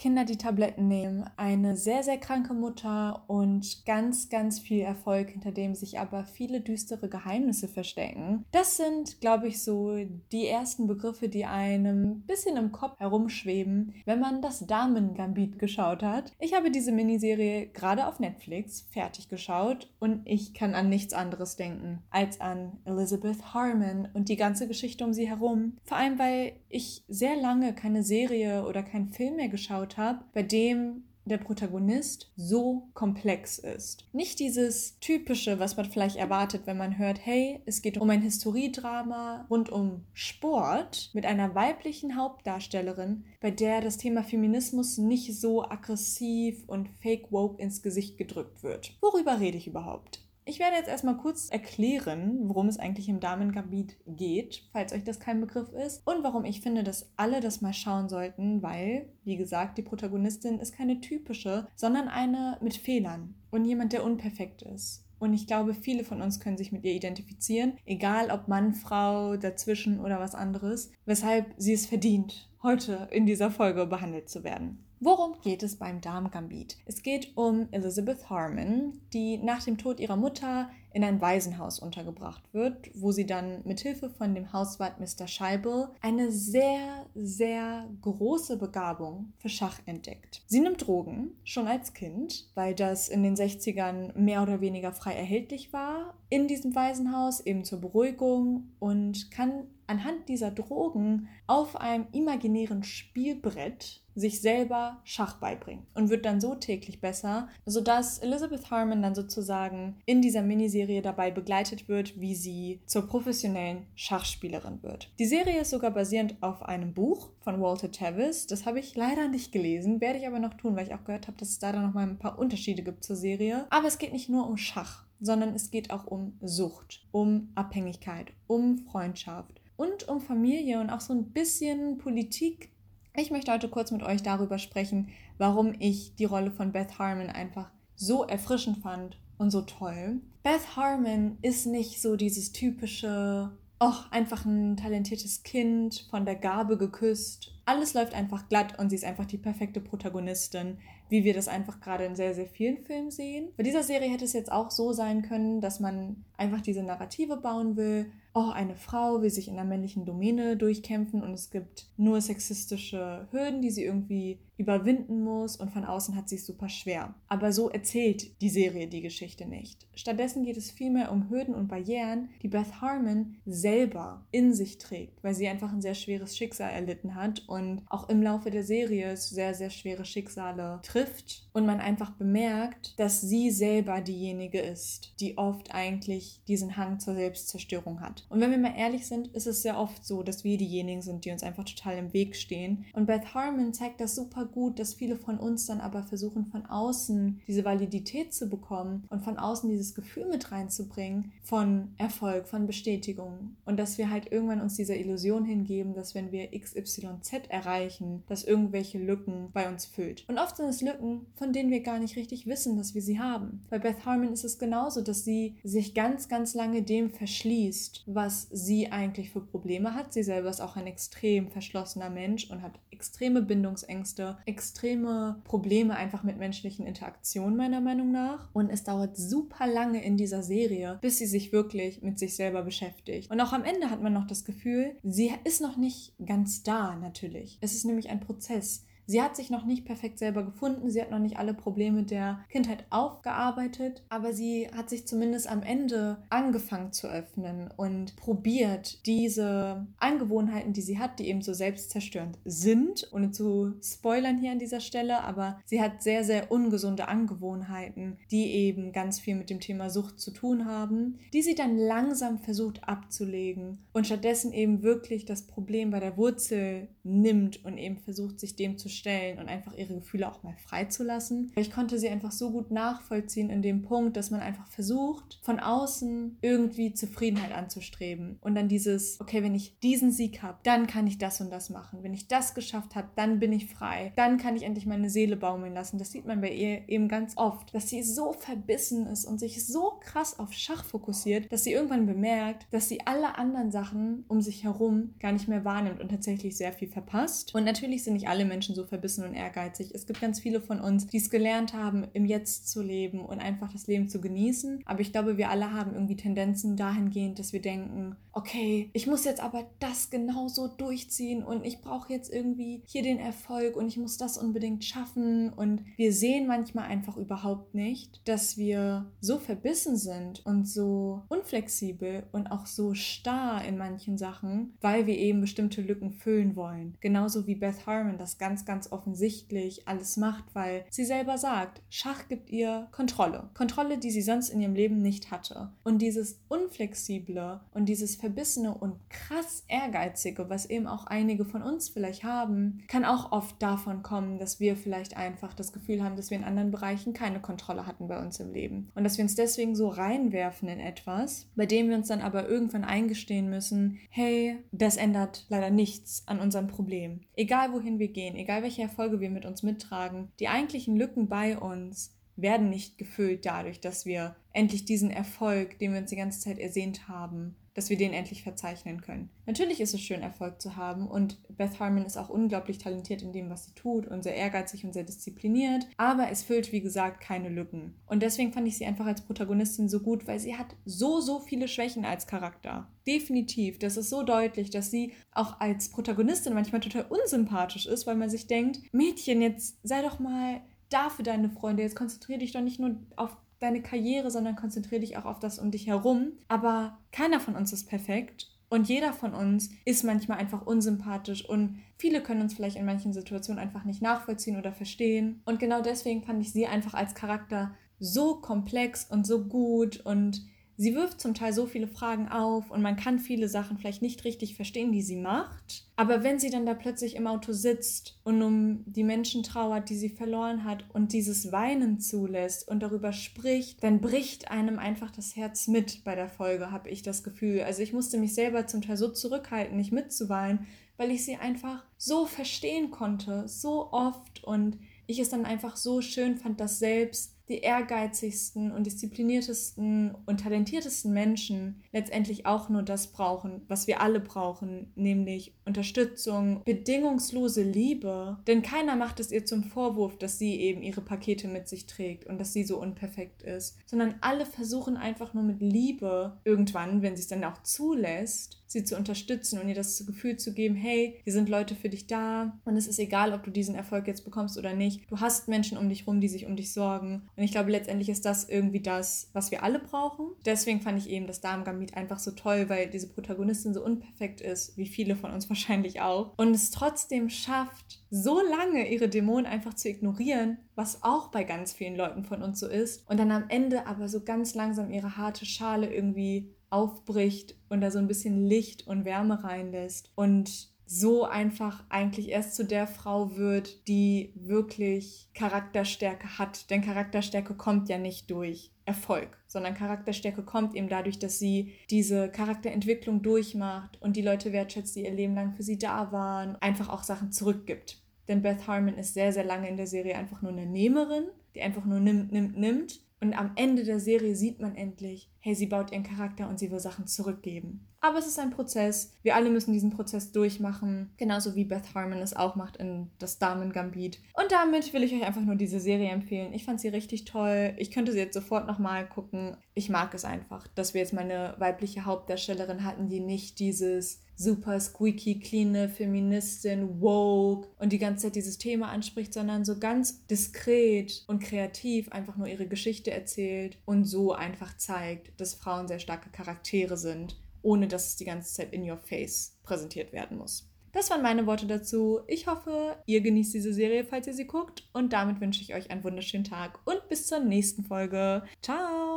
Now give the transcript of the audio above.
Kinder die Tabletten nehmen, eine sehr, sehr kranke Mutter und ganz, ganz viel Erfolg, hinter dem sich aber viele düstere Geheimnisse verstecken. Das sind, glaube ich, so die ersten Begriffe, die einem ein bisschen im Kopf herumschweben, wenn man das Damen-Gambit geschaut hat. Ich habe diese Miniserie gerade auf Netflix fertig geschaut und ich kann an nichts anderes denken als an Elizabeth Harmon und die ganze Geschichte um sie herum. Vor allem, weil ich sehr lange keine Serie oder keinen Film mehr geschaut habe, bei dem der Protagonist so komplex ist. Nicht dieses typische, was man vielleicht erwartet, wenn man hört, hey, es geht um ein Historiedrama rund um Sport mit einer weiblichen Hauptdarstellerin, bei der das Thema Feminismus nicht so aggressiv und fake woke ins Gesicht gedrückt wird. Worüber rede ich überhaupt? Ich werde jetzt erstmal kurz erklären, worum es eigentlich im Damengambit geht, falls euch das kein Begriff ist, und warum ich finde, dass alle das mal schauen sollten, weil, wie gesagt, die Protagonistin ist keine typische, sondern eine mit Fehlern und jemand, der unperfekt ist. Und ich glaube, viele von uns können sich mit ihr identifizieren, egal ob Mann, Frau, dazwischen oder was anderes, weshalb sie es verdient, heute in dieser Folge behandelt zu werden. Worum geht es beim Darmgambit? Es geht um Elizabeth Harmon, die nach dem Tod ihrer Mutter in ein Waisenhaus untergebracht wird, wo sie dann mit Hilfe von dem Hauswart Mr. Scheibel eine sehr, sehr große Begabung für Schach entdeckt. Sie nimmt Drogen schon als Kind, weil das in den 60ern mehr oder weniger frei erhältlich war in diesem Waisenhaus, eben zur Beruhigung und kann anhand dieser Drogen auf einem imaginären Spielbrett sich selber Schach beibringen und wird dann so täglich besser, sodass Elizabeth Harmon dann sozusagen in dieser Miniserie dabei begleitet wird, wie sie zur professionellen Schachspielerin wird. Die Serie ist sogar basierend auf einem Buch von Walter Tevis. Das habe ich leider nicht gelesen, werde ich aber noch tun, weil ich auch gehört habe, dass es da dann noch mal ein paar Unterschiede gibt zur Serie. Aber es geht nicht nur um Schach, sondern es geht auch um Sucht, um Abhängigkeit, um Freundschaft und um Familie und auch so ein bisschen Politik ich möchte heute kurz mit euch darüber sprechen, warum ich die Rolle von Beth Harmon einfach so erfrischend fand und so toll. Beth Harmon ist nicht so dieses typische, oh, einfach ein talentiertes Kind, von der Gabe geküsst. Alles läuft einfach glatt und sie ist einfach die perfekte Protagonistin, wie wir das einfach gerade in sehr, sehr vielen Filmen sehen. Bei dieser Serie hätte es jetzt auch so sein können, dass man einfach diese Narrative bauen will oh, eine Frau will sich in der männlichen Domäne durchkämpfen und es gibt nur sexistische Hürden, die sie irgendwie überwinden muss und von außen hat sie es super schwer. Aber so erzählt die Serie die Geschichte nicht. Stattdessen geht es vielmehr um Hürden und Barrieren, die Beth Harmon selber in sich trägt, weil sie einfach ein sehr schweres Schicksal erlitten hat und auch im Laufe der Serie sehr, sehr schwere Schicksale trifft und man einfach bemerkt, dass sie selber diejenige ist, die oft eigentlich diesen Hang zur Selbstzerstörung hat. Und wenn wir mal ehrlich sind, ist es sehr oft so, dass wir diejenigen sind, die uns einfach total im Weg stehen. Und Beth Harmon zeigt das super gut, dass viele von uns dann aber versuchen, von außen diese Validität zu bekommen und von außen dieses Gefühl mit reinzubringen von Erfolg, von Bestätigung. Und dass wir halt irgendwann uns dieser Illusion hingeben, dass wenn wir XYZ erreichen, dass irgendwelche Lücken bei uns füllt. Und oft sind es Lücken, von denen wir gar nicht richtig wissen, dass wir sie haben. Bei Beth Harmon ist es genauso, dass sie sich ganz, ganz lange dem verschließt, was sie eigentlich für Probleme hat. Sie selber ist auch ein extrem verschlossener Mensch und hat extreme Bindungsängste, extreme Probleme einfach mit menschlichen Interaktionen meiner Meinung nach. Und es dauert super lange in dieser Serie, bis sie sich wirklich mit sich selber beschäftigt. Und auch am Ende hat man noch das Gefühl, sie ist noch nicht ganz da natürlich. Es ist nämlich ein Prozess. Sie hat sich noch nicht perfekt selber gefunden, sie hat noch nicht alle Probleme der Kindheit aufgearbeitet, aber sie hat sich zumindest am Ende angefangen zu öffnen und probiert, diese Angewohnheiten, die sie hat, die eben so selbstzerstörend sind, ohne zu spoilern hier an dieser Stelle, aber sie hat sehr, sehr ungesunde Angewohnheiten, die eben ganz viel mit dem Thema Sucht zu tun haben, die sie dann langsam versucht abzulegen und stattdessen eben wirklich das Problem bei der Wurzel nimmt und eben versucht, sich dem zu stellen und einfach ihre Gefühle auch mal freizulassen. Ich konnte sie einfach so gut nachvollziehen in dem Punkt, dass man einfach versucht, von außen irgendwie Zufriedenheit anzustreben. Und dann dieses, okay, wenn ich diesen Sieg habe, dann kann ich das und das machen. Wenn ich das geschafft habe, dann bin ich frei. Dann kann ich endlich meine Seele baumeln lassen. Das sieht man bei ihr eben ganz oft, dass sie so verbissen ist und sich so krass auf Schach fokussiert, dass sie irgendwann bemerkt, dass sie alle anderen Sachen um sich herum gar nicht mehr wahrnimmt und tatsächlich sehr viel verpasst. Und natürlich sind nicht alle Menschen so so verbissen und ehrgeizig. Es gibt ganz viele von uns, die es gelernt haben, im Jetzt zu leben und einfach das Leben zu genießen. Aber ich glaube, wir alle haben irgendwie Tendenzen dahingehend, dass wir denken, okay, ich muss jetzt aber das genauso durchziehen und ich brauche jetzt irgendwie hier den Erfolg und ich muss das unbedingt schaffen. Und wir sehen manchmal einfach überhaupt nicht, dass wir so verbissen sind und so unflexibel und auch so starr in manchen Sachen, weil wir eben bestimmte Lücken füllen wollen. Genauso wie Beth Harmon das ganz, ganz offensichtlich alles macht, weil sie selber sagt, Schach gibt ihr Kontrolle. Kontrolle, die sie sonst in ihrem Leben nicht hatte. Und dieses Unflexible und dieses Verbissene und krass Ehrgeizige, was eben auch einige von uns vielleicht haben, kann auch oft davon kommen, dass wir vielleicht einfach das Gefühl haben, dass wir in anderen Bereichen keine Kontrolle hatten bei uns im Leben. Und dass wir uns deswegen so reinwerfen in etwas, bei dem wir uns dann aber irgendwann eingestehen müssen, hey, das ändert leider nichts an unserem Problem. Egal wohin wir gehen, egal welche Erfolge wir mit uns mittragen, die eigentlichen Lücken bei uns werden nicht gefüllt dadurch, dass wir endlich diesen Erfolg, den wir uns die ganze Zeit ersehnt haben, dass wir den endlich verzeichnen können. Natürlich ist es schön, Erfolg zu haben und Beth Harmon ist auch unglaublich talentiert in dem, was sie tut und sehr ehrgeizig und sehr diszipliniert, aber es füllt, wie gesagt, keine Lücken. Und deswegen fand ich sie einfach als Protagonistin so gut, weil sie hat so, so viele Schwächen als Charakter. Definitiv. Das ist so deutlich, dass sie auch als Protagonistin manchmal total unsympathisch ist, weil man sich denkt, Mädchen, jetzt sei doch mal da für deine Freunde. Jetzt konzentriere dich doch nicht nur auf deine Karriere, sondern konzentriere dich auch auf das um dich herum. Aber keiner von uns ist perfekt und jeder von uns ist manchmal einfach unsympathisch und viele können uns vielleicht in manchen Situationen einfach nicht nachvollziehen oder verstehen. Und genau deswegen fand ich sie einfach als Charakter so komplex und so gut und Sie wirft zum Teil so viele Fragen auf und man kann viele Sachen vielleicht nicht richtig verstehen, die sie macht. Aber wenn sie dann da plötzlich im Auto sitzt und um die Menschen trauert, die sie verloren hat und dieses Weinen zulässt und darüber spricht, dann bricht einem einfach das Herz mit bei der Folge, habe ich das Gefühl. Also ich musste mich selber zum Teil so zurückhalten, nicht mitzuweinen, weil ich sie einfach so verstehen konnte, so oft und ich es dann einfach so schön fand, dass selbst die ehrgeizigsten und diszipliniertesten und talentiertesten Menschen letztendlich auch nur das brauchen, was wir alle brauchen, nämlich Unterstützung, bedingungslose Liebe. Denn keiner macht es ihr zum Vorwurf, dass sie eben ihre Pakete mit sich trägt und dass sie so unperfekt ist, sondern alle versuchen einfach nur mit Liebe irgendwann, wenn sie es dann auch zulässt, sie zu unterstützen und ihr das Gefühl zu geben, hey, hier sind Leute für dich da und es ist egal, ob du diesen Erfolg jetzt bekommst oder nicht. Du hast Menschen um dich rum, die sich um dich sorgen. Und ich glaube, letztendlich ist das irgendwie das, was wir alle brauchen. Deswegen fand ich eben das Damen-Gambit einfach so toll, weil diese Protagonistin so unperfekt ist, wie viele von uns wahrscheinlich auch. Und es trotzdem schafft, so lange ihre Dämonen einfach zu ignorieren, was auch bei ganz vielen Leuten von uns so ist. Und dann am Ende aber so ganz langsam ihre harte Schale irgendwie aufbricht und da so ein bisschen Licht und Wärme reinlässt und so einfach eigentlich erst zu der Frau wird, die wirklich Charakterstärke hat. Denn Charakterstärke kommt ja nicht durch Erfolg, sondern Charakterstärke kommt eben dadurch, dass sie diese Charakterentwicklung durchmacht und die Leute wertschätzt, die ihr Leben lang für sie da waren, einfach auch Sachen zurückgibt. Denn Beth Harmon ist sehr, sehr lange in der Serie einfach nur eine Nehmerin, die einfach nur nimmt, nimmt, nimmt und am Ende der Serie sieht man endlich, hey, sie baut ihren Charakter und sie will Sachen zurückgeben. Aber es ist ein Prozess. Wir alle müssen diesen Prozess durchmachen. Genauso wie Beth Harmon es auch macht in das Damen Gambit. Und damit will ich euch einfach nur diese Serie empfehlen. Ich fand sie richtig toll. Ich könnte sie jetzt sofort nochmal gucken. Ich mag es einfach, dass wir jetzt mal eine weibliche Hauptdarstellerin hatten, die nicht dieses super squeaky, clean Feministin, woke und die ganze Zeit dieses Thema anspricht, sondern so ganz diskret und kreativ einfach nur ihre Geschichte erzählt und so einfach zeigt, dass Frauen sehr starke Charaktere sind, ohne dass es die ganze Zeit in your face präsentiert werden muss. Das waren meine Worte dazu. Ich hoffe, ihr genießt diese Serie, falls ihr sie guckt. Und damit wünsche ich euch einen wunderschönen Tag und bis zur nächsten Folge. Ciao!